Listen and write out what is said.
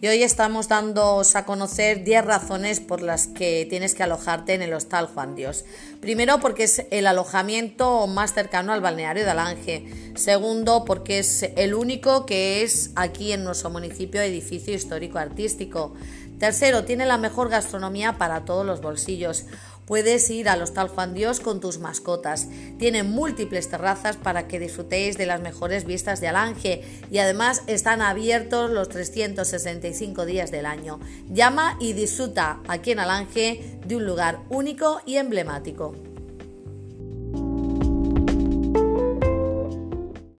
y hoy estamos dándoos a conocer 10 razones por las que tienes que alojarte en el Hostal Juan Dios. Primero, porque es el alojamiento más cercano al balneario de Alange. Segundo, porque es el único que es aquí en nuestro municipio edificio histórico artístico. Tercero, tiene la mejor gastronomía para todos los bolsillos. Puedes ir al Hostal Juan Dios con tus mascotas. Tiene múltiples terrazas para que disfrutéis de las mejores vistas de Alange y además están abiertos los 365 días del año. Llama y disfruta aquí en Alange de un lugar único y emblemático.